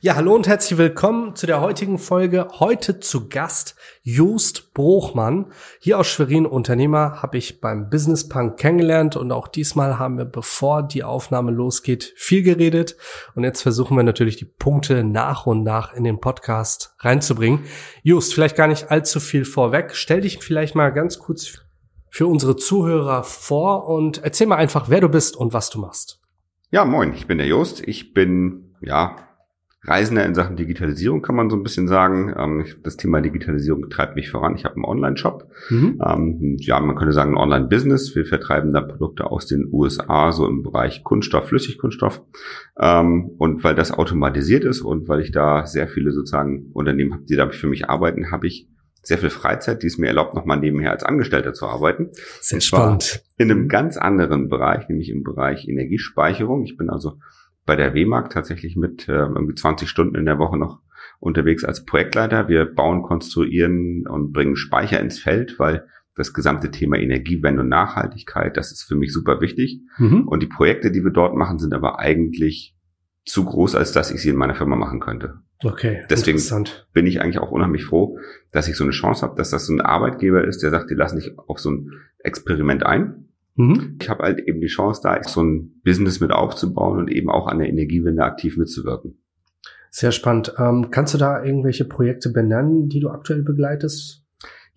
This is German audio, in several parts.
Ja, hallo und herzlich willkommen zu der heutigen Folge. Heute zu Gast Just Bruchmann. Hier aus Schwerin Unternehmer habe ich beim Business Punk kennengelernt und auch diesmal haben wir, bevor die Aufnahme losgeht, viel geredet. Und jetzt versuchen wir natürlich die Punkte nach und nach in den Podcast reinzubringen. Just, vielleicht gar nicht allzu viel vorweg. Stell dich vielleicht mal ganz kurz für unsere Zuhörer vor und erzähl mal einfach, wer du bist und was du machst. Ja, moin, ich bin der Just. Ich bin, ja, Reisender in Sachen Digitalisierung, kann man so ein bisschen sagen. Ähm, das Thema Digitalisierung treibt mich voran. Ich habe einen Online-Shop. Mhm. Ähm, ja, man könnte sagen, ein Online-Business. Wir vertreiben da Produkte aus den USA, so im Bereich Kunststoff, Flüssigkunststoff. Ähm, und weil das automatisiert ist und weil ich da sehr viele sozusagen Unternehmen habe, die da für mich arbeiten, habe ich sehr viel Freizeit, die es mir erlaubt, nochmal nebenher als Angestellter zu arbeiten. Sehr spannend. In einem ganz anderen Bereich, nämlich im Bereich Energiespeicherung. Ich bin also bei der WMAG tatsächlich mit äh, irgendwie 20 Stunden in der Woche noch unterwegs als Projektleiter. Wir bauen, konstruieren und bringen Speicher ins Feld, weil das gesamte Thema Energiewende und Nachhaltigkeit, das ist für mich super wichtig. Mhm. Und die Projekte, die wir dort machen, sind aber eigentlich zu groß, als dass ich sie in meiner Firma machen könnte. Okay. Deswegen bin ich eigentlich auch unheimlich froh, dass ich so eine Chance habe, dass das so ein Arbeitgeber ist, der sagt, die lassen dich auf so ein Experiment ein. Mhm. Ich habe halt eben die Chance, da so ein Business mit aufzubauen und eben auch an der Energiewende aktiv mitzuwirken. Sehr spannend. Ähm, kannst du da irgendwelche Projekte benennen, die du aktuell begleitest?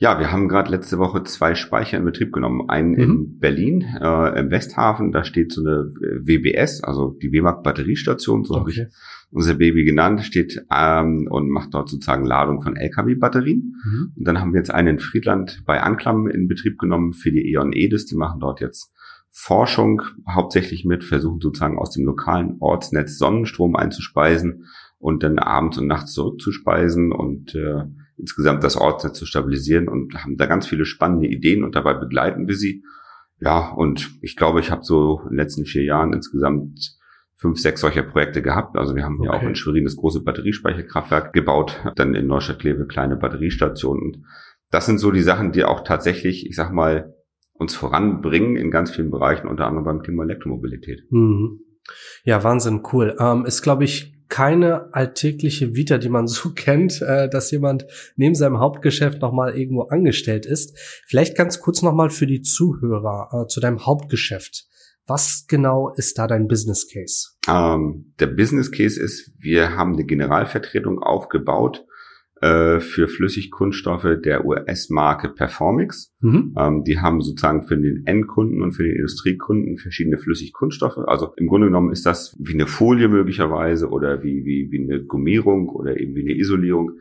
Ja, wir haben gerade letzte Woche zwei Speicher in Betrieb genommen. Einen mhm. in Berlin, äh, im Westhafen, da steht so eine WBS, also die WMAG Batteriestation, so okay. habe ich unser Baby genannt, steht ähm, und macht dort sozusagen Ladung von LKW-Batterien. Mhm. Und dann haben wir jetzt einen in Friedland bei Anklam in Betrieb genommen für die E.ON Edis. Die machen dort jetzt Forschung hauptsächlich mit, versuchen sozusagen aus dem lokalen Ortsnetz Sonnenstrom einzuspeisen und dann abends und nachts zurückzuspeisen und äh, insgesamt das Ortsnetz zu stabilisieren und haben da ganz viele spannende Ideen und dabei begleiten wir sie. Ja, und ich glaube, ich habe so in den letzten vier Jahren insgesamt fünf, sechs solcher Projekte gehabt. Also wir haben okay. ja auch in Schwerin das große Batteriespeicherkraftwerk gebaut, dann in Neustadt-Kleve kleine Batteriestationen. Und das sind so die Sachen, die auch tatsächlich, ich sag mal, uns voranbringen in ganz vielen Bereichen, unter anderem beim Thema Elektromobilität. Mhm. Ja, Wahnsinn, cool. Ähm, ist, glaube ich, keine alltägliche Vita, die man so kennt, äh, dass jemand neben seinem Hauptgeschäft nochmal irgendwo angestellt ist. Vielleicht ganz kurz nochmal für die Zuhörer äh, zu deinem Hauptgeschäft. Was genau ist da dein Business Case? Ähm, der Business Case ist, wir haben eine Generalvertretung aufgebaut äh, für Flüssigkunststoffe der US-Marke Performix. Mhm. Ähm, die haben sozusagen für den Endkunden und für den Industriekunden verschiedene Flüssigkunststoffe. Also im Grunde genommen ist das wie eine Folie möglicherweise oder wie, wie, wie eine Gummierung oder eben wie eine Isolierung,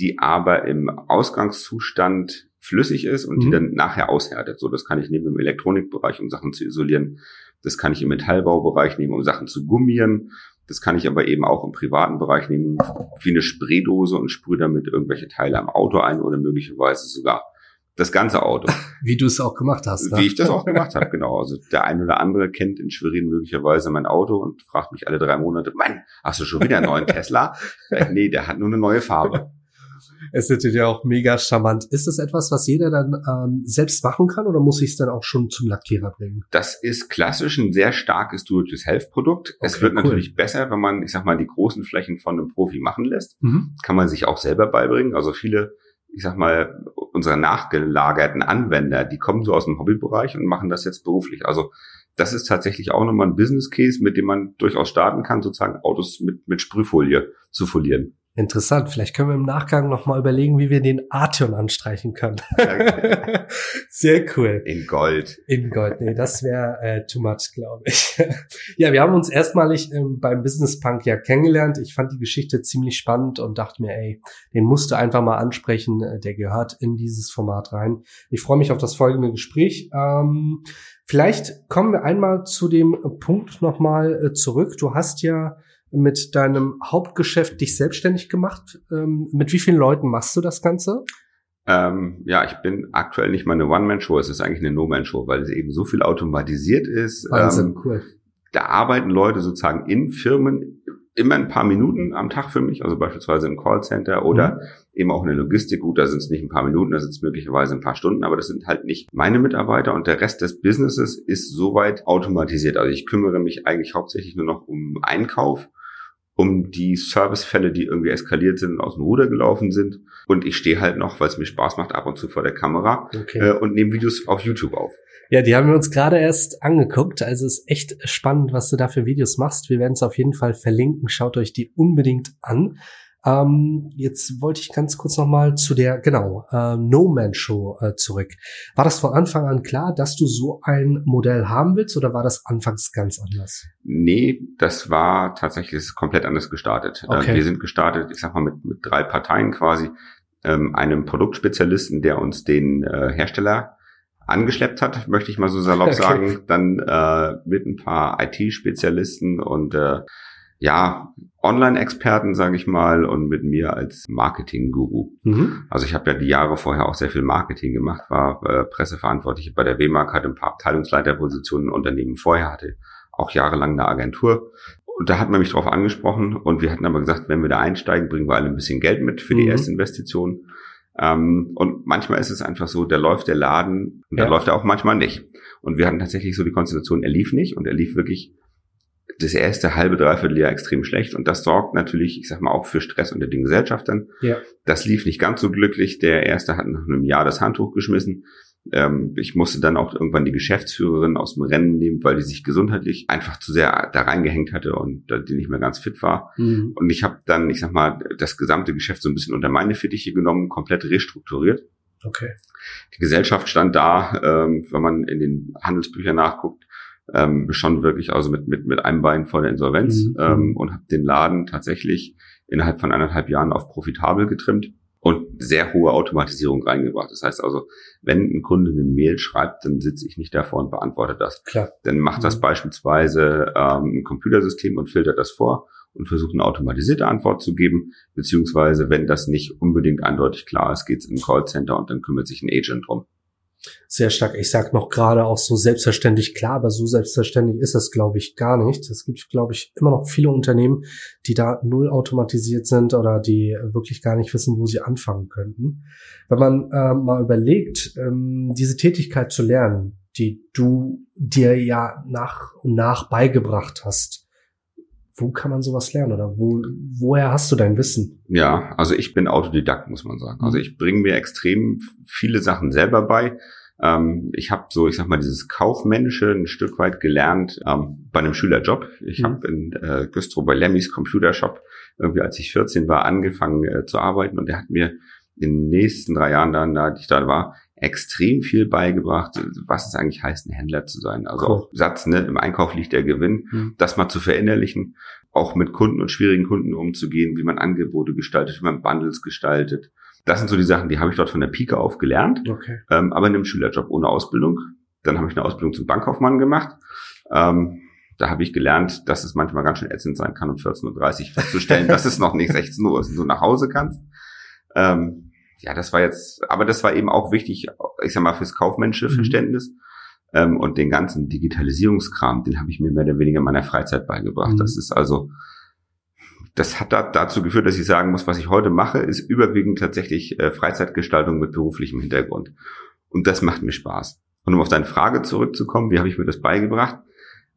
die aber im Ausgangszustand flüssig ist und mhm. die dann nachher aushärtet. So, das kann ich nehmen im Elektronikbereich, um Sachen zu isolieren. Das kann ich im Metallbaubereich nehmen, um Sachen zu gummieren. Das kann ich aber eben auch im privaten Bereich nehmen, wie eine Spraydose und sprühe damit irgendwelche Teile am Auto ein oder möglicherweise sogar das ganze Auto. Wie du es auch gemacht hast. Ne? Wie ich das auch gemacht habe, genau. Also der eine oder andere kennt in Schwerin möglicherweise mein Auto und fragt mich alle drei Monate, Mann, hast du schon wieder einen neuen Tesla? nee, der hat nur eine neue Farbe ist natürlich auch mega charmant. Ist das etwas, was jeder dann ähm, selbst machen kann oder muss ich es dann auch schon zum Lackierer bringen? Das ist klassisch ein sehr starkes Do-it-yourself-Produkt. Okay, es wird cool. natürlich besser, wenn man, ich sag mal, die großen Flächen von einem Profi machen lässt. Mhm. Kann man sich auch selber beibringen. Also viele ich sag mal, unsere nachgelagerten Anwender, die kommen so aus dem Hobbybereich und machen das jetzt beruflich. Also das ist tatsächlich auch nochmal ein Business Case, mit dem man durchaus starten kann, sozusagen Autos mit, mit Sprühfolie zu folieren. Interessant. Vielleicht können wir im Nachgang noch mal überlegen, wie wir den Arteon anstreichen können. Sehr cool. In Gold. In Gold. Nee, das wäre äh, too much, glaube ich. ja, wir haben uns erstmalig ähm, beim Business Punk ja kennengelernt. Ich fand die Geschichte ziemlich spannend und dachte mir, ey, den musst du einfach mal ansprechen. Äh, der gehört in dieses Format rein. Ich freue mich auf das folgende Gespräch. Ähm, vielleicht kommen wir einmal zu dem Punkt noch mal äh, zurück. Du hast ja mit deinem Hauptgeschäft dich selbstständig gemacht. Ähm, mit wie vielen Leuten machst du das Ganze? Ähm, ja, ich bin aktuell nicht mal eine One-Man-Show, es ist eigentlich eine No-Man-Show, weil es eben so viel automatisiert ist. Wahnsinn, ähm, cool. Da arbeiten Leute sozusagen in Firmen immer ein paar Minuten am Tag für mich, also beispielsweise im Callcenter oder mhm. eben auch in der Logistik. Gut, da sind es nicht ein paar Minuten, da sind es möglicherweise ein paar Stunden, aber das sind halt nicht meine Mitarbeiter und der Rest des Businesses ist soweit automatisiert. Also ich kümmere mich eigentlich hauptsächlich nur noch um Einkauf um die Servicefälle, die irgendwie eskaliert sind und aus dem Ruder gelaufen sind. Und ich stehe halt noch, weil es mir Spaß macht, ab und zu vor der Kamera okay. äh, und nehme Videos auf YouTube auf. Ja, die haben wir uns gerade erst angeguckt. Also ist echt spannend, was du da für Videos machst. Wir werden es auf jeden Fall verlinken. Schaut euch die unbedingt an. Ähm, jetzt wollte ich ganz kurz nochmal zu der, genau, äh, No Man Show äh, zurück. War das von Anfang an klar, dass du so ein Modell haben willst oder war das anfangs ganz anders? Nee, das war tatsächlich komplett anders gestartet. Äh, okay. wir sind gestartet, ich sag mal, mit, mit drei Parteien quasi. Ähm, einem Produktspezialisten, der uns den äh, Hersteller angeschleppt hat, möchte ich mal so salopp okay. sagen. Dann äh, mit ein paar IT-Spezialisten und äh, ja, Online-Experten, sage ich mal, und mit mir als Marketing-Guru. Mhm. Also ich habe ja die Jahre vorher auch sehr viel Marketing gemacht, war äh, Presseverantwortliche bei der WMAG, hatte ein paar Abteilungsleiterpositionen im Unternehmen vorher, hatte auch jahrelang eine Agentur. Und da hat man mich drauf angesprochen und wir hatten aber gesagt, wenn wir da einsteigen, bringen wir alle ein bisschen Geld mit für die mhm. erste Investition. Ähm, und manchmal ist es einfach so, da läuft der Laden und ja. da läuft er auch manchmal nicht. Und wir hatten tatsächlich so die Konstellation, er lief nicht und er lief wirklich das erste halbe, dreiviertel Jahr extrem schlecht und das sorgt natürlich, ich sag mal, auch für Stress unter den Gesellschaftern. Ja. Das lief nicht ganz so glücklich. Der erste hat nach einem Jahr das Handtuch geschmissen. Ähm, ich musste dann auch irgendwann die Geschäftsführerin aus dem Rennen nehmen, weil die sich gesundheitlich einfach zu sehr da reingehängt hatte und die nicht mehr ganz fit war. Mhm. Und ich habe dann, ich sag mal, das gesamte Geschäft so ein bisschen unter meine Fittiche genommen, komplett restrukturiert. Okay. Die Gesellschaft stand da, ähm, wenn man in den Handelsbüchern nachguckt, ähm, schon wirklich also mit, mit, mit einem Bein vor der Insolvenz mhm. ähm, und habe den Laden tatsächlich innerhalb von anderthalb Jahren auf profitabel getrimmt und sehr hohe Automatisierung reingebracht. Das heißt also, wenn ein Kunde eine Mail schreibt, dann sitze ich nicht davor und beantworte das. Klar. Dann macht das mhm. beispielsweise ähm, ein Computersystem und filtert das vor und versucht eine automatisierte Antwort zu geben, beziehungsweise wenn das nicht unbedingt eindeutig klar ist, geht es in ein Callcenter und dann kümmert sich ein Agent drum sehr stark. Ich sag noch gerade auch so selbstverständlich klar, aber so selbstverständlich ist das, glaube ich, gar nicht. Es gibt, glaube ich, immer noch viele Unternehmen, die da null automatisiert sind oder die wirklich gar nicht wissen, wo sie anfangen könnten. Wenn man äh, mal überlegt, ähm, diese Tätigkeit zu lernen, die du dir ja nach und nach beigebracht hast, wo kann man sowas lernen oder wo, woher hast du dein Wissen? Ja, also ich bin Autodidakt, muss man sagen. Also mhm. ich bringe mir extrem viele Sachen selber bei. Ähm, ich habe so, ich sag mal, dieses Kaufmännische ein Stück weit gelernt ähm, bei einem Schülerjob. Ich mhm. habe in äh, Güstrow bei Lemmys Computershop irgendwie, als ich 14 war, angefangen äh, zu arbeiten und der hat mir in den nächsten drei Jahren dann, da ich da war, extrem viel beigebracht, was es eigentlich heißt, ein Händler zu sein. Also cool. Satz, ne, im Einkauf liegt der Gewinn, mhm. das mal zu verinnerlichen, auch mit Kunden und schwierigen Kunden umzugehen, wie man Angebote gestaltet, wie man Bundles gestaltet. Das sind so die Sachen, die habe ich dort von der Pike auf gelernt, okay. ähm, aber in einem Schülerjob ohne Ausbildung. Dann habe ich eine Ausbildung zum Bankkaufmann gemacht. Ähm, da habe ich gelernt, dass es manchmal ganz schön ätzend sein kann, um 14.30 Uhr festzustellen, dass es noch nicht 16 Uhr ist und du nach Hause kannst. Ähm, ja, das war jetzt, aber das war eben auch wichtig, ich sag mal, fürs kaufmännische mhm. Verständnis. Ähm, und den ganzen Digitalisierungskram, den habe ich mir mehr oder weniger in meiner Freizeit beigebracht. Mhm. Das ist also, das hat da, dazu geführt, dass ich sagen muss, was ich heute mache, ist überwiegend tatsächlich äh, Freizeitgestaltung mit beruflichem Hintergrund. Und das macht mir Spaß. Und um auf deine Frage zurückzukommen, wie habe ich mir das beigebracht?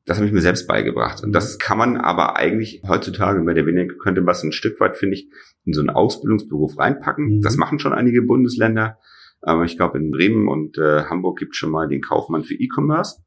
Das habe ich mir selbst beigebracht. Und das kann man aber eigentlich heutzutage mehr oder weniger könnte man es ein Stück weit, finde ich, in so einen Ausbildungsberuf reinpacken. Mhm. Das machen schon einige Bundesländer. Aber ich glaube, in Bremen und äh, Hamburg gibt schon mal den Kaufmann für E-Commerce.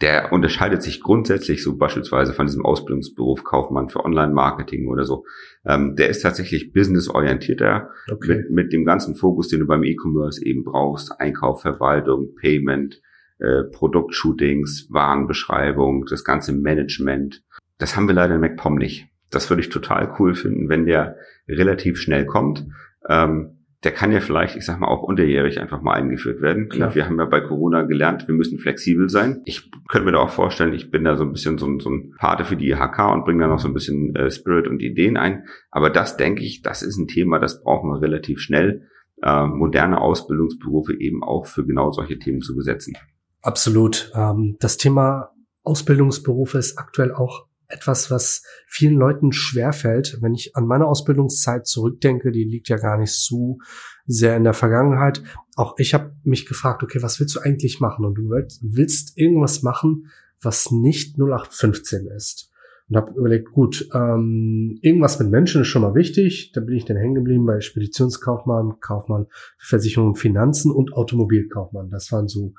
Der unterscheidet sich grundsätzlich so beispielsweise von diesem Ausbildungsberuf Kaufmann für Online-Marketing oder so. Ähm, der ist tatsächlich businessorientierter okay. mit, mit dem ganzen Fokus, den du beim E-Commerce eben brauchst. Einkauf, Verwaltung, Payment, äh, Produktshootings, Warenbeschreibung, das ganze Management. Das haben wir leider in MacPom nicht. Das würde ich total cool finden, wenn der relativ schnell kommt. Ähm, der kann ja vielleicht, ich sag mal, auch unterjährig einfach mal eingeführt werden. Klar. Wir haben ja bei Corona gelernt, wir müssen flexibel sein. Ich könnte mir da auch vorstellen, ich bin da so ein bisschen so, so ein Pate für die IHK und bringe da noch so ein bisschen äh, Spirit und Ideen ein. Aber das denke ich, das ist ein Thema, das brauchen wir relativ schnell, äh, moderne Ausbildungsberufe eben auch für genau solche Themen zu besetzen. Absolut. Ähm, das Thema Ausbildungsberufe ist aktuell auch etwas, was vielen Leuten schwerfällt. Wenn ich an meine Ausbildungszeit zurückdenke, die liegt ja gar nicht so sehr in der Vergangenheit. Auch ich habe mich gefragt, okay, was willst du eigentlich machen? Und du willst irgendwas machen, was nicht 0815 ist. und habe überlegt, gut, ähm, irgendwas mit Menschen ist schon mal wichtig. Da bin ich dann hängen geblieben bei Speditionskaufmann, Kaufmann Versicherung Finanzen und Automobilkaufmann. Das waren so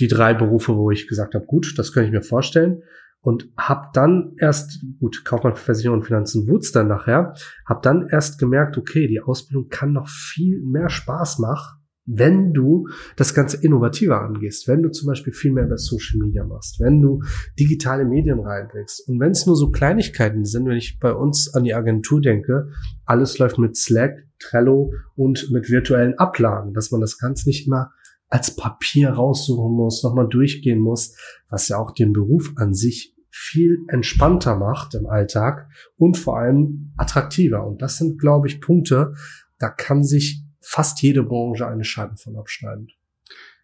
die drei Berufe, wo ich gesagt habe, gut, das kann ich mir vorstellen. Und habe dann erst, gut, Kaufmann für Versicherung und Finanzen wurde dann nachher, habe dann erst gemerkt, okay, die Ausbildung kann noch viel mehr Spaß machen, wenn du das Ganze innovativer angehst, wenn du zum Beispiel viel mehr über Social Media machst, wenn du digitale Medien reinbringst. Und wenn es nur so Kleinigkeiten sind, wenn ich bei uns an die Agentur denke, alles läuft mit Slack, Trello und mit virtuellen Ablagen, dass man das Ganze nicht immer als Papier raussuchen muss, nochmal durchgehen muss, was ja auch den Beruf an sich viel entspannter macht im Alltag und vor allem attraktiver. Und das sind, glaube ich, Punkte, da kann sich fast jede Branche eine Scheibe von abschneiden.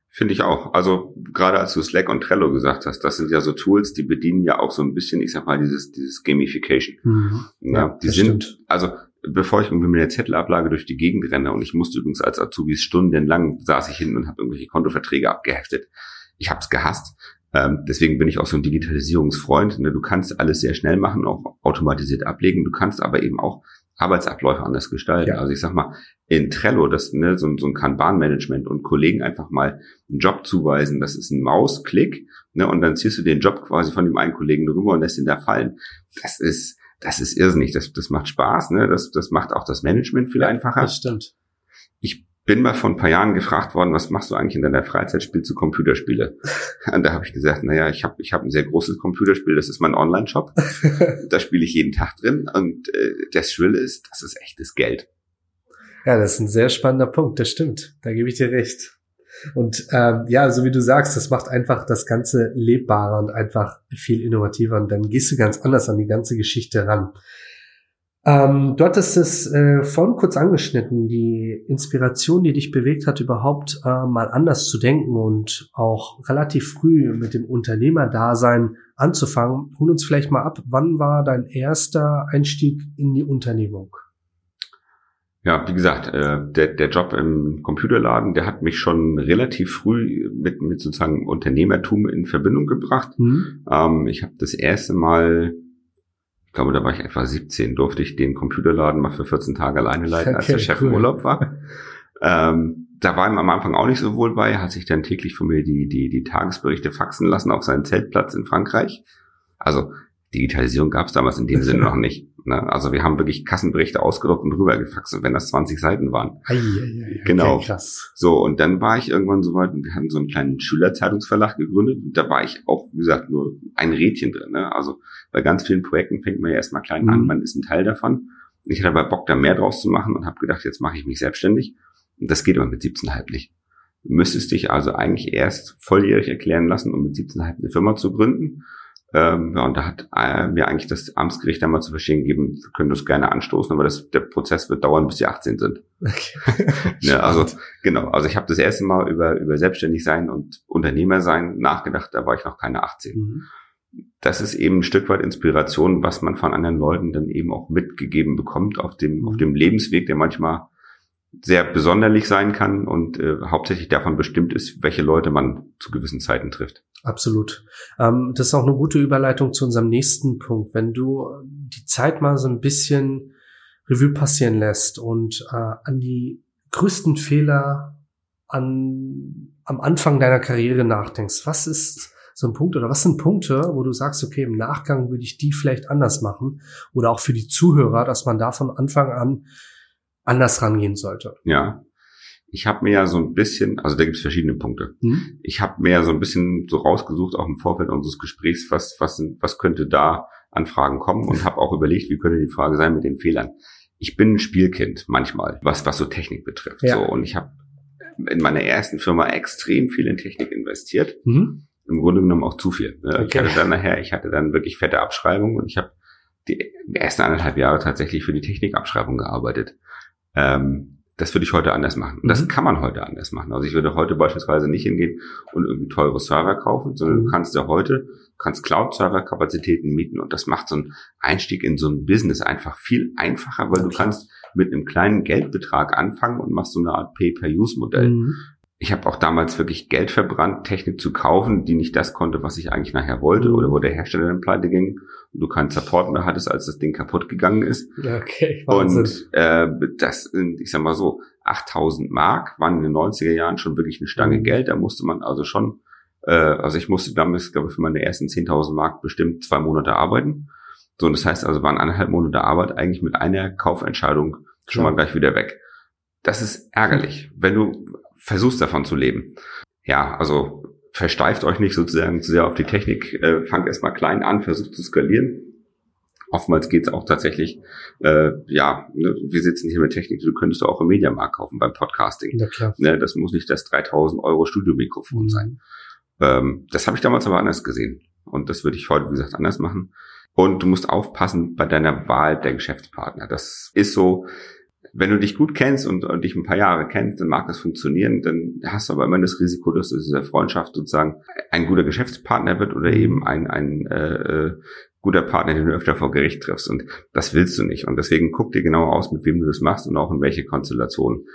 Finde ich auch. Also gerade als du Slack und Trello gesagt hast, das sind ja so Tools, die bedienen ja auch so ein bisschen, ich sag mal, dieses, dieses Gamification. Mhm. Ja, die sind, stimmt. also bevor ich irgendwie mit der Zettelablage durch die Gegend renne und ich musste übrigens als Azubis stundenlang saß ich hin und habe irgendwelche Kontoverträge abgeheftet. Ich habe es gehasst. Ähm, deswegen bin ich auch so ein Digitalisierungsfreund. Ne? Du kannst alles sehr schnell machen, auch automatisiert ablegen. Du kannst aber eben auch Arbeitsabläufe anders gestalten. Ja. Also ich sag mal, in Trello, das ne, so, so ein Kanban-Management und Kollegen einfach mal einen Job zuweisen, das ist ein Mausklick, ne, und dann ziehst du den Job quasi von dem einen Kollegen rüber und lässt ihn da fallen. Das ist, das ist irrsinnig. Das, das macht Spaß, ne? Das, das macht auch das Management viel einfacher. Das stimmt. Ich bin mal vor ein paar Jahren gefragt worden, was machst du eigentlich in deiner Freizeit? Spielst du Computerspiele? Und da habe ich gesagt, naja, ich habe ich hab ein sehr großes Computerspiel, das ist mein Online-Shop. da spiele ich jeden Tag drin und äh, das Schwille ist, das ist echtes Geld. Ja, das ist ein sehr spannender Punkt, das stimmt. Da gebe ich dir recht. Und ähm, ja, so wie du sagst, das macht einfach das Ganze lebbarer und einfach viel innovativer und dann gehst du ganz anders an die ganze Geschichte ran. Ähm, du hattest es äh, vorhin kurz angeschnitten, die Inspiration, die dich bewegt hat, überhaupt äh, mal anders zu denken und auch relativ früh mit dem Unternehmerdasein anzufangen. Hol uns vielleicht mal ab, wann war dein erster Einstieg in die Unternehmung? Ja, wie gesagt, äh, der, der Job im Computerladen, der hat mich schon relativ früh mit, mit sozusagen Unternehmertum in Verbindung gebracht. Mhm. Ähm, ich habe das erste Mal glaube, da war ich etwa 17, durfte ich den Computerladen mal für 14 Tage alleine leiten, okay, als der Chef cool. im Urlaub war. ähm, da war ihm am Anfang auch nicht so wohl bei, hat sich dann täglich von mir die, die, die Tagesberichte faxen lassen auf seinen Zeltplatz in Frankreich. Also Digitalisierung gab es damals in dem Sinne noch nicht. Ne? Also wir haben wirklich Kassenberichte ausgedruckt und rübergefaxt, und wenn das 20 Seiten waren. Ei, ei, ei, genau. Okay, krass. So, und dann war ich irgendwann so weit, und wir hatten so einen kleinen Schülerzeitungsverlag gegründet. Und da war ich auch, wie gesagt, nur ein Rädchen drin. Ne? Also bei ganz vielen Projekten fängt man ja erstmal klein mhm. an, man ist ein Teil davon. Ich hatte aber Bock, da mehr draus zu machen und habe gedacht, jetzt mache ich mich selbstständig. Und das geht aber mit 17,5 nicht. Du müsstest dich also eigentlich erst volljährig erklären lassen, um mit 17,5 eine Firma zu gründen. Ähm, ja, und da hat äh, mir eigentlich das Amtsgericht einmal zu verstehen gegeben, wir können das gerne anstoßen, aber das, der Prozess wird dauern, bis sie 18 sind. Okay. ja, also genau, also ich habe das erste Mal über, über selbstständig sein und Unternehmer sein nachgedacht, da war ich noch keine 18. Mhm. Das ist eben ein Stück weit Inspiration, was man von anderen Leuten dann eben auch mitgegeben bekommt auf dem, mhm. auf dem Lebensweg, der manchmal sehr besonderlich sein kann und äh, hauptsächlich davon bestimmt ist, welche Leute man zu gewissen Zeiten trifft. Absolut. Ähm, das ist auch eine gute Überleitung zu unserem nächsten Punkt. Wenn du die Zeit mal so ein bisschen Revue passieren lässt und äh, an die größten Fehler an, am Anfang deiner Karriere nachdenkst, was ist so ein Punkt oder was sind Punkte, wo du sagst, okay, im Nachgang würde ich die vielleicht anders machen oder auch für die Zuhörer, dass man da von Anfang an anders rangehen sollte. Ja. Ich habe mir ja so ein bisschen, also da gibt es verschiedene Punkte. Mhm. Ich habe mir ja so ein bisschen so rausgesucht, auch im Vorfeld unseres Gesprächs, was, was, was könnte da an Fragen kommen und habe auch überlegt, wie könnte die Frage sein mit den Fehlern. Ich bin ein Spielkind manchmal, was, was so Technik betrifft. Ja. So, und ich habe in meiner ersten Firma extrem viel in Technik investiert. Mhm. Im Grunde genommen auch zu viel. Ne? Okay. Ich hatte dann nachher, ich hatte dann wirklich fette Abschreibungen und ich habe die ersten anderthalb Jahre tatsächlich für die Technikabschreibung gearbeitet. Ähm, das würde ich heute anders machen. Und das mhm. kann man heute anders machen. Also ich würde heute beispielsweise nicht hingehen und irgendwie teure Server kaufen, sondern mhm. du kannst ja heute, kannst Cloud-Server-Kapazitäten mieten und das macht so einen Einstieg in so ein Business einfach viel einfacher, weil okay. du kannst mit einem kleinen Geldbetrag anfangen und machst so eine Art Pay-per-Use-Modell. Mhm. Ich habe auch damals wirklich Geld verbrannt, Technik zu kaufen, die nicht das konnte, was ich eigentlich nachher wollte oder wo der Hersteller dann pleite ging und du keinen Support mehr hattest, als das Ding kaputt gegangen ist. Okay, Wahnsinn. Und äh, das sind, ich sag mal so, 8000 Mark waren in den 90er Jahren schon wirklich eine Stange mhm. Geld. Da musste man also schon, äh, also ich musste damals, glaube ich, für meine ersten 10.000 Mark bestimmt zwei Monate arbeiten. So, und das heißt also, waren eineinhalb Monate Arbeit eigentlich mit einer Kaufentscheidung schon ja. mal gleich wieder weg. Das ist ärgerlich, wenn du versuchst davon zu leben. Ja, also versteift euch nicht sozusagen zu sehr auf die Technik, äh, fangt erstmal klein an, versucht zu skalieren. Oftmals geht es auch tatsächlich, äh, ja, ne, wir sitzen hier mit Technik, du könntest auch im Mediamarkt kaufen beim Podcasting. Ja, klar. Ne, das muss nicht das 3000 Euro Studiomikrofon mhm. sein. Ähm, das habe ich damals aber anders gesehen. Und das würde ich heute, wie gesagt, anders machen. Und du musst aufpassen bei deiner Wahl der Geschäftspartner. Das ist so, wenn du dich gut kennst und, und dich ein paar Jahre kennst, dann mag das funktionieren. Dann hast du aber immer das Risiko, dass diese Freundschaft sozusagen ein guter Geschäftspartner wird oder eben ein, ein äh, äh, guter Partner, den du öfter vor Gericht triffst. Und das willst du nicht. Und deswegen guck dir genau aus, mit wem du das machst und auch in welche Konstellation.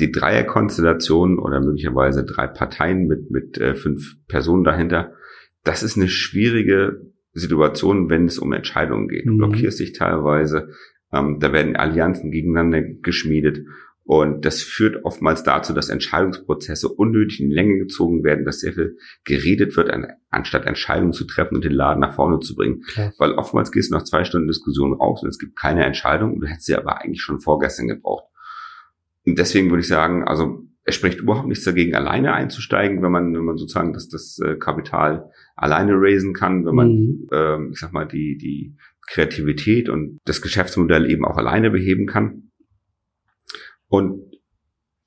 Die Dreierkonstellation oder möglicherweise drei Parteien mit, mit äh, fünf Personen dahinter, das ist eine schwierige Situation, wenn es um Entscheidungen geht. Du mhm. blockierst dich teilweise, ähm, da werden Allianzen gegeneinander geschmiedet. Und das führt oftmals dazu, dass Entscheidungsprozesse unnötig in Länge gezogen werden, dass sehr viel geredet wird, anstatt Entscheidungen zu treffen und den Laden nach vorne zu bringen. Klar. Weil oftmals gehst du nach zwei Stunden Diskussion raus und es gibt keine Entscheidung und du hättest sie aber eigentlich schon vorgestern gebraucht. Und deswegen würde ich sagen, also es spricht überhaupt nichts dagegen, alleine einzusteigen, wenn man, wenn man sozusagen das, das äh, Kapital alleine raisen kann, wenn man, mhm. ähm, ich sag mal, die, die Kreativität und das Geschäftsmodell eben auch alleine beheben kann. Und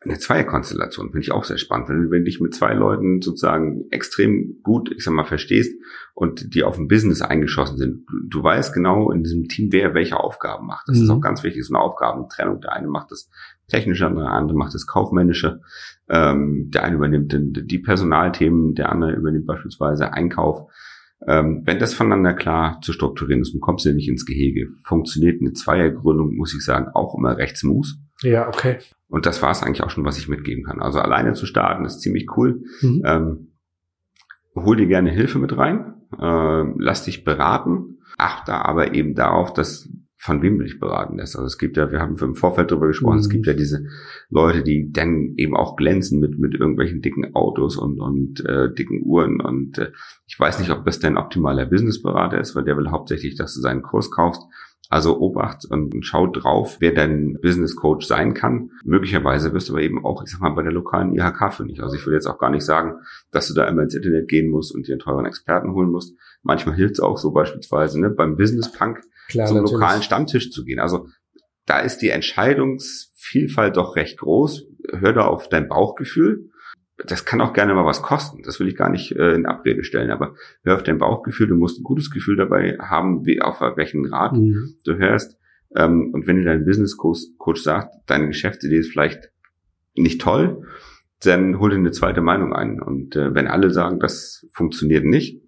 eine Zweierkonstellation finde ich auch sehr spannend. Wenn, wenn du dich mit zwei Leuten sozusagen extrem gut, ich sag mal, verstehst und die auf ein Business eingeschossen sind, du, du weißt genau in diesem Team, wer welche Aufgaben macht. Das mhm. ist auch ganz wichtig, so eine Aufgabentrennung. Der eine macht das technische, der andere macht das kaufmännische. Ähm, der eine übernimmt die Personalthemen, der andere übernimmt beispielsweise Einkauf. Ähm, wenn das voneinander klar zu strukturieren ist, dann kommst du nicht ins Gehege. Funktioniert eine Zweiergründung, muss ich sagen, auch immer recht smooth. Ja, okay. Und das war es eigentlich auch schon, was ich mitgeben kann. Also alleine zu starten ist ziemlich cool. Mhm. Ähm, hol dir gerne Hilfe mit rein, äh, lass dich beraten, achte aber eben darauf, dass von wem will ich beraten lässt. Also es gibt ja, wir haben im Vorfeld darüber gesprochen, mhm. es gibt ja diese Leute, die dann eben auch glänzen mit mit irgendwelchen dicken Autos und und äh, dicken Uhren und äh, ich weiß nicht, ob das denn optimaler Businessberater ist, weil der will hauptsächlich, dass du seinen Kurs kaufst. Also Obacht und schau drauf, wer dein Business Coach sein kann. Möglicherweise wirst du aber eben auch, ich sag mal, bei der lokalen IHK fündig. Also ich will jetzt auch gar nicht sagen, dass du da immer ins Internet gehen musst und dir einen teuren Experten holen musst. Manchmal hilft es auch so beispielsweise ne, beim Business Punk Klar, zum natürlich. lokalen Stammtisch zu gehen. Also da ist die Entscheidungsvielfalt doch recht groß. Hör da auf dein Bauchgefühl. Das kann auch gerne mal was kosten. Das will ich gar nicht äh, in Abrede stellen. Aber hör auf dein Bauchgefühl. Du musst ein gutes Gefühl dabei haben, wie auf welchen Rat mhm. du hörst. Ähm, und wenn dir dein Business Coach sagt, deine Geschäftsidee ist vielleicht nicht toll, dann hol dir eine zweite Meinung ein. Und äh, wenn alle sagen, das funktioniert nicht,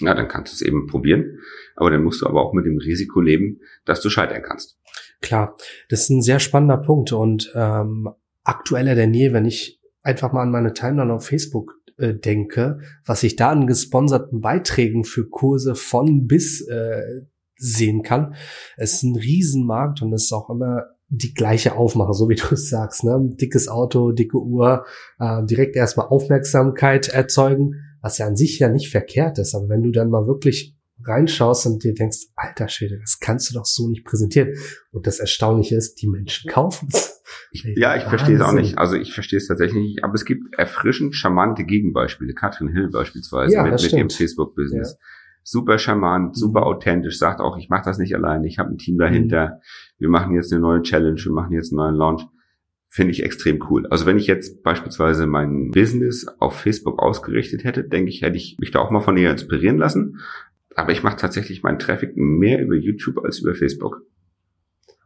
ja, dann kannst du es eben probieren. Aber dann musst du aber auch mit dem Risiko leben, dass du scheitern kannst. Klar, das ist ein sehr spannender Punkt und ähm, aktueller denn je, wenn ich einfach mal an meine Timeline auf Facebook äh, denke, was ich da an gesponserten Beiträgen für Kurse von bis äh, sehen kann. Es ist ein Riesenmarkt und es ist auch immer die gleiche Aufmache, so wie du es sagst, ne? Dickes Auto, dicke Uhr, äh, direkt erstmal Aufmerksamkeit erzeugen was ja an sich ja nicht verkehrt ist, aber wenn du dann mal wirklich reinschaust und dir denkst, alter Schwede, das kannst du doch so nicht präsentieren. Und das Erstaunliche ist, die Menschen kaufen es. Ja, ich verstehe es auch nicht. Also ich verstehe es tatsächlich nicht. Aber es gibt erfrischend charmante Gegenbeispiele. Katrin Hill beispielsweise ja, mit, mit ihrem Facebook-Business. Ja. Super charmant, super mhm. authentisch, sagt auch, ich mache das nicht alleine, ich habe ein Team dahinter. Mhm. Wir machen jetzt eine neue Challenge, wir machen jetzt einen neuen Launch finde ich extrem cool. Also wenn ich jetzt beispielsweise mein Business auf Facebook ausgerichtet hätte, denke ich, hätte ich mich da auch mal von ihr inspirieren lassen. Aber ich mache tatsächlich meinen Traffic mehr über YouTube als über Facebook.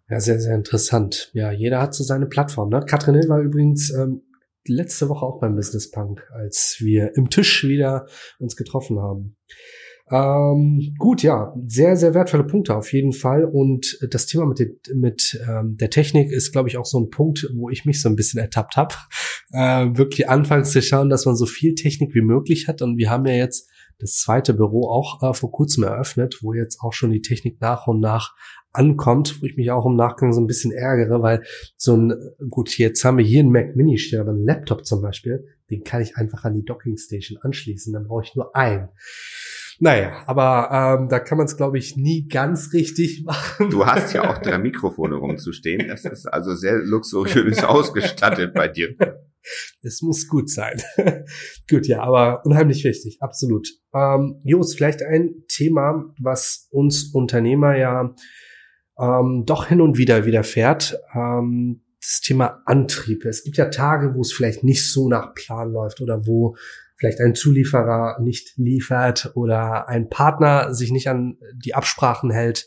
Ja, sehr, sehr interessant. Ja, jeder hat so seine Plattform. Ne? Katrin Hill war übrigens ähm, letzte Woche auch beim Business Punk, als wir im Tisch wieder uns getroffen haben. Ähm, gut, ja, sehr, sehr wertvolle Punkte auf jeden Fall. Und das Thema mit, den, mit ähm, der Technik ist, glaube ich, auch so ein Punkt, wo ich mich so ein bisschen ertappt habe. Äh, wirklich anfangs zu schauen, dass man so viel Technik wie möglich hat. Und wir haben ja jetzt das zweite Büro auch äh, vor kurzem eröffnet, wo jetzt auch schon die Technik nach und nach ankommt, wo ich mich auch im Nachgang so ein bisschen ärgere, weil so ein, gut, jetzt haben wir hier einen Mac Mini stehen, aber ein Laptop zum Beispiel, den kann ich einfach an die Docking Station anschließen, dann brauche ich nur einen. Naja, aber ähm, da kann man es, glaube ich, nie ganz richtig machen. Du hast ja auch drei Mikrofone rumzustehen. Das ist also sehr luxuriös ausgestattet bei dir. Es muss gut sein. gut, ja, aber unheimlich wichtig, absolut. Ähm, Jos, vielleicht ein Thema, was uns Unternehmer ja ähm, doch hin und wieder widerfährt. Ähm, das Thema Antrieb. Es gibt ja Tage, wo es vielleicht nicht so nach Plan läuft oder wo vielleicht ein Zulieferer nicht liefert oder ein Partner sich nicht an die Absprachen hält.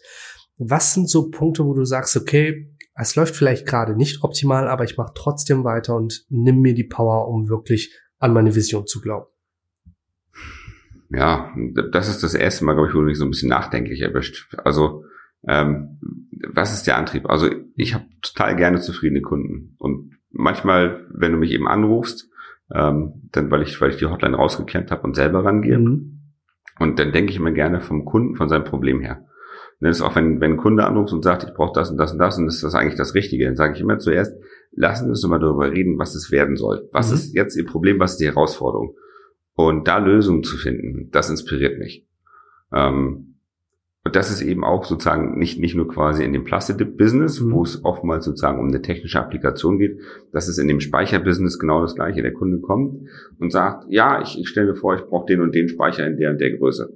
Was sind so Punkte, wo du sagst, okay, es läuft vielleicht gerade nicht optimal, aber ich mache trotzdem weiter und nimm mir die Power, um wirklich an meine Vision zu glauben? Ja, das ist das erste Mal, glaube ich, wo du mich so ein bisschen nachdenklich erwischt. Also, ähm, was ist der Antrieb? Also, ich habe total gerne zufriedene Kunden. Und manchmal, wenn du mich eben anrufst, ähm, dann weil ich, weil ich die Hotline rausgeklemmt habe und selber rangehe. Mhm. Und dann denke ich immer gerne vom Kunden, von seinem Problem her. Das ist auch, wenn, wenn ein Kunde anruft und sagt, ich brauche das und das und das und das ist das eigentlich das Richtige, dann sage ich immer zuerst, lassen Sie uns mal darüber reden, was es werden soll. Was mhm. ist jetzt Ihr Problem, was ist die Herausforderung? Und da Lösungen zu finden, das inspiriert mich. Ähm, und das ist eben auch sozusagen nicht, nicht nur quasi in dem Plastik-Business, mhm. wo es oftmals sozusagen um eine technische Applikation geht. Das ist in dem Speicherbusiness genau das Gleiche. Der Kunde kommt und sagt, ja, ich, ich stelle mir vor, ich brauche den und den Speicher in der und der Größe.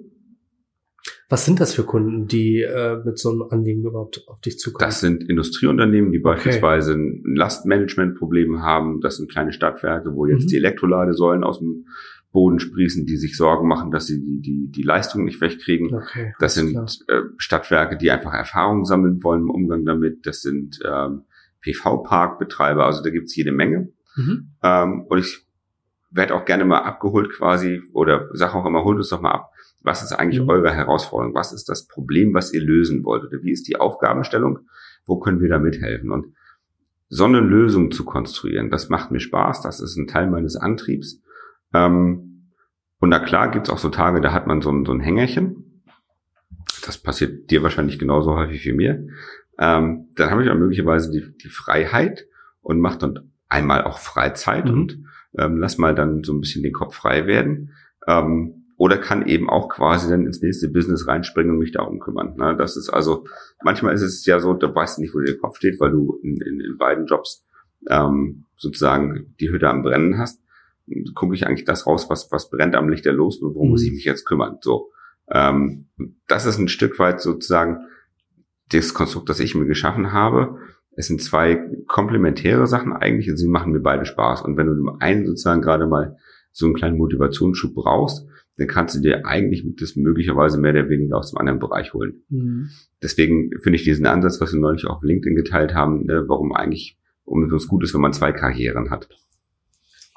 Was sind das für Kunden, die äh, mit so einem Anliegen überhaupt auf dich zukommen? Das sind Industrieunternehmen, die beispielsweise okay. ein Lastmanagementproblem haben. Das sind kleine Stadtwerke, wo jetzt mhm. die Elektroladesäulen aus dem Boden sprießen, die sich Sorgen machen, dass sie die, die, die Leistung nicht wegkriegen. Okay, das sind äh, Stadtwerke, die einfach Erfahrung sammeln wollen im Umgang damit. Das sind ähm, PV-Parkbetreiber, also da gibt's jede Menge. Mhm. Ähm, und ich werde auch gerne mal abgeholt quasi oder sage auch immer, holt uns doch mal ab. Was ist eigentlich mhm. eure Herausforderung? Was ist das Problem, was ihr lösen wollt? Oder wie ist die Aufgabenstellung? Wo können wir da mithelfen? Und so eine Lösung zu konstruieren, das macht mir Spaß. Das ist ein Teil meines Antriebs. Ähm, und na klar gibt's auch so Tage, da hat man so ein, so ein Hängerchen. Das passiert dir wahrscheinlich genauso häufig wie mir. Ähm, dann habe ich auch möglicherweise die, die Freiheit und mache dann einmal auch Freizeit mhm. und ähm, lass mal dann so ein bisschen den Kopf frei werden. Ähm, oder kann eben auch quasi dann ins nächste Business reinspringen und mich darum kümmern. Ne? Das ist also, manchmal ist es ja so, du weißt nicht, wo der Kopf steht, weil du in, in, in beiden Jobs ähm, sozusagen die Hütte am Brennen hast gucke ich eigentlich das raus, was, was brennt am Licht der Los und worum mhm. muss ich mich jetzt kümmern. So, ähm, das ist ein Stück weit sozusagen das Konstrukt, das ich mir geschaffen habe. Es sind zwei komplementäre Sachen eigentlich und sie machen mir beide Spaß. Und wenn du dem einen sozusagen gerade mal so einen kleinen Motivationsschub brauchst, dann kannst du dir eigentlich das möglicherweise mehr oder weniger aus dem anderen Bereich holen. Mhm. Deswegen finde ich diesen Ansatz, was wir neulich auf LinkedIn geteilt haben, ne, warum eigentlich, um es gut ist, wenn man zwei Karrieren hat.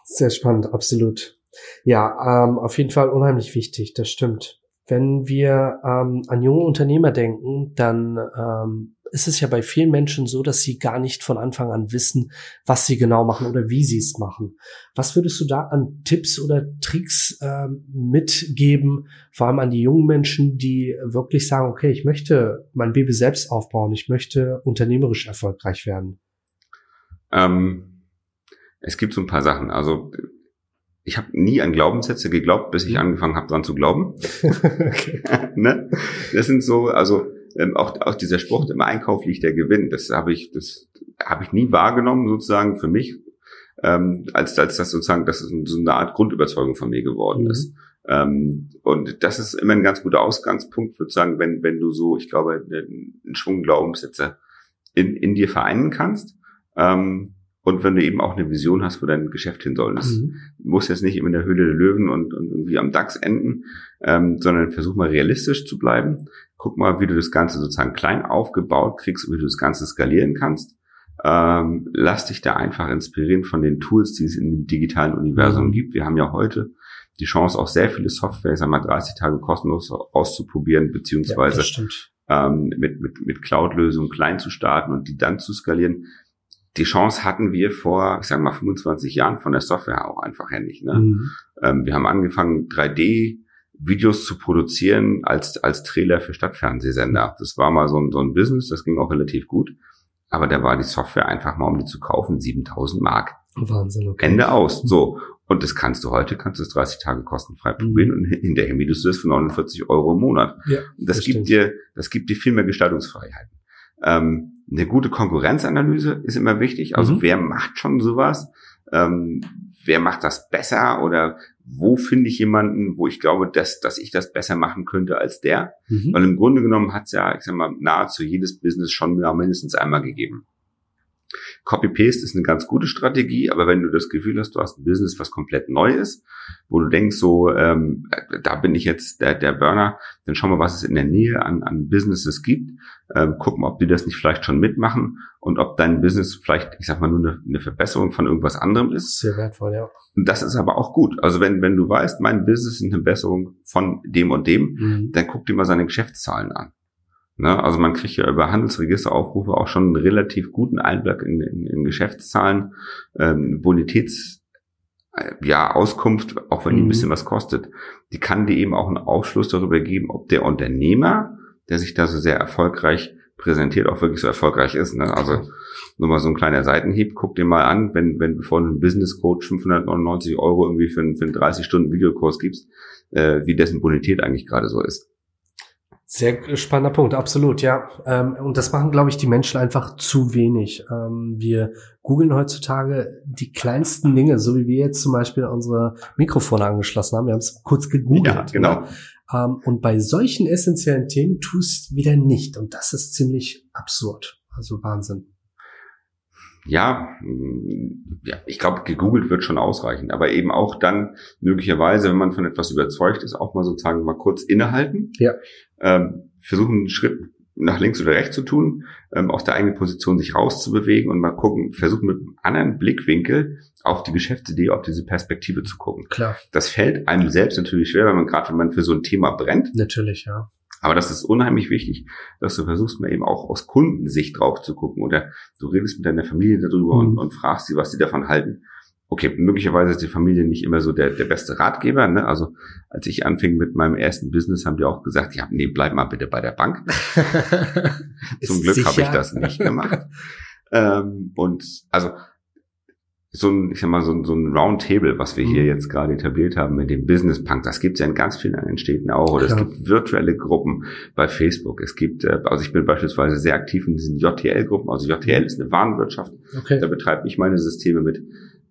Sehr spannend, absolut. Ja, ähm, auf jeden Fall unheimlich wichtig, das stimmt. Wenn wir ähm, an junge Unternehmer denken, dann ähm, ist es ja bei vielen Menschen so, dass sie gar nicht von Anfang an wissen, was sie genau machen oder wie sie es machen. Was würdest du da an Tipps oder Tricks ähm, mitgeben, vor allem an die jungen Menschen, die wirklich sagen, okay, ich möchte mein Baby selbst aufbauen, ich möchte unternehmerisch erfolgreich werden? Ähm es gibt so ein paar Sachen. Also ich habe nie an Glaubenssätze geglaubt, bis ich mhm. angefangen habe, dran zu glauben. ne? Das sind so, also ähm, auch, auch dieser Spruch, im Einkauf liegt der Gewinn. Das habe ich, das habe ich nie wahrgenommen, sozusagen für mich, ähm, als, als das sozusagen, das ist so eine Art Grundüberzeugung von mir geworden mhm. ist. Ähm, und das ist immer ein ganz guter Ausgangspunkt, sozusagen, wenn, wenn du so, ich glaube, einen Schwung Glaubenssätze in, in dir vereinen kannst. Ähm, und wenn du eben auch eine Vision hast, wo dein Geschäft hin soll. Das mhm. muss jetzt nicht immer in der Höhle der Löwen und, und irgendwie am DAX enden, ähm, sondern versuch mal realistisch zu bleiben. Guck mal, wie du das Ganze sozusagen klein aufgebaut kriegst, wie du das Ganze skalieren kannst. Ähm, lass dich da einfach inspirieren von den Tools, die es in dem digitalen Universum mhm. gibt. Wir haben ja heute die Chance, auch sehr viele Software, ich sag mal, 30 Tage kostenlos auszuprobieren, beziehungsweise ja, ähm, mit, mit, mit Cloud-Lösungen klein zu starten und die dann zu skalieren. Die Chance hatten wir vor, ich sag mal, 25 Jahren von der Software auch einfach ja nicht. Ne? Mhm. Ähm, wir haben angefangen, 3D Videos zu produzieren als, als Trailer für Stadtfernsehsender. Das war mal so ein, so ein Business, das ging auch relativ gut. Aber da war die Software einfach mal, um die zu kaufen, 7000 Mark. Wahnsinn, okay. Ende aus. So. Und das kannst du heute, kannst du es 30 Tage kostenfrei mhm. probieren und hinterher mietest du es für 49 Euro im Monat. Ja, das, das gibt dir, das gibt dir viel mehr Gestaltungsfreiheiten. Ähm, eine gute Konkurrenzanalyse ist immer wichtig. Also mhm. wer macht schon sowas? Ähm, wer macht das besser oder wo finde ich jemanden, wo ich glaube, dass, dass ich das besser machen könnte als der? Mhm. Weil im Grunde genommen hat es ja, ich sag mal, nahezu jedes Business schon mindestens einmal gegeben. Copy-Paste ist eine ganz gute Strategie, aber wenn du das Gefühl hast, du hast ein Business, was komplett neu ist, wo du denkst, so, ähm, da bin ich jetzt der, der Burner, dann schau mal, was es in der Nähe an, an Businesses gibt, ähm, guck mal, ob die das nicht vielleicht schon mitmachen und ob dein Business vielleicht, ich sag mal, nur eine, eine Verbesserung von irgendwas anderem ist. Sehr wertvoll, ja. Und das ist aber auch gut. Also wenn, wenn du weißt, mein Business ist eine Verbesserung von dem und dem, mhm. dann guck dir mal seine Geschäftszahlen an. Ne? Also man kriegt ja über Handelsregisteraufrufe auch schon einen relativ guten Einblick in, in, in Geschäftszahlen, ähm, Bonitäts äh, ja, Auskunft, auch wenn die ein mhm. bisschen was kostet, die kann dir eben auch einen Aufschluss darüber geben, ob der Unternehmer, der sich da so sehr erfolgreich präsentiert, auch wirklich so erfolgreich ist. Ne? Also nur mal so ein kleiner Seitenhieb, guck dir mal an, wenn, wenn bevor du einen Business Coach 599 Euro irgendwie für, einen, für einen 30 Stunden Videokurs gibst, äh, wie dessen Bonität eigentlich gerade so ist. Sehr spannender Punkt, absolut, ja. Ähm, und das machen, glaube ich, die Menschen einfach zu wenig. Ähm, wir googeln heutzutage die kleinsten Dinge, so wie wir jetzt zum Beispiel unsere Mikrofone angeschlossen haben. Wir haben es kurz gegoogelt. Ja, genau. Ne? Ähm, und bei solchen essentiellen Themen tust wieder nicht. Und das ist ziemlich absurd. Also Wahnsinn ja, ja, ich glaube, gegoogelt wird schon ausreichen, aber eben auch dann möglicherweise, wenn man von etwas überzeugt ist, auch mal sozusagen mal kurz innehalten, ja. ähm, versuchen einen Schritt nach links oder rechts zu tun, ähm, aus der eigenen Position sich rauszubewegen und mal gucken, versuchen mit einem anderen Blickwinkel auf die Geschäftsidee, auf diese Perspektive zu gucken. Klar. Das fällt einem selbst natürlich schwer, weil man gerade, wenn man für so ein Thema brennt. Natürlich, ja. Aber das ist unheimlich wichtig, dass du versuchst, mal eben auch aus Kundensicht drauf zu gucken oder du redest mit deiner Familie darüber mhm. und, und, fragst sie, was sie davon halten. Okay, möglicherweise ist die Familie nicht immer so der, der beste Ratgeber. Ne? Also als ich anfing mit meinem ersten Business, haben die auch gesagt, ja, nee, bleib mal bitte bei der Bank. Zum Glück habe ich das nicht gemacht. ähm, und also so ein, ich sag mal, so ein, so ein Roundtable, was wir hier mhm. jetzt gerade etabliert haben mit dem Business Punk, das gibt's ja in ganz vielen anderen Städten auch. Oder Klar. es gibt virtuelle Gruppen bei Facebook. Es gibt, äh, also ich bin beispielsweise sehr aktiv in diesen JTL-Gruppen. Also JTL ist eine Warenwirtschaft. Okay. Da betreibe ich meine Systeme mit.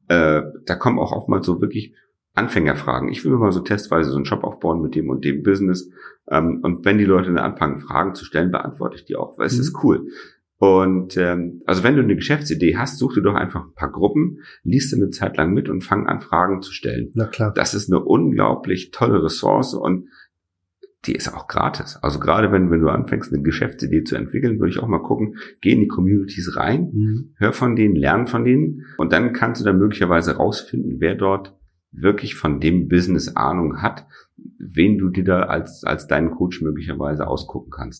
Äh, da kommen auch oftmals so wirklich Anfängerfragen. Ich will mir mal so testweise so einen Shop aufbauen mit dem und dem Business. Ähm, und wenn die Leute dann anfangen, Fragen zu stellen, beantworte ich die auch, weil es mhm. ist cool. Und ähm, also wenn du eine Geschäftsidee hast, such dir doch einfach ein paar Gruppen, liest eine Zeit lang mit und fang an, Fragen zu stellen. Na klar. Das ist eine unglaublich tolle Ressource und die ist auch gratis. Also gerade wenn, wenn du anfängst, eine Geschäftsidee zu entwickeln, würde ich auch mal gucken, geh in die Communities rein, mhm. hör von denen, lern von denen und dann kannst du da möglicherweise rausfinden, wer dort wirklich von dem Business Ahnung hat, wen du dir da als, als deinen Coach möglicherweise ausgucken kannst.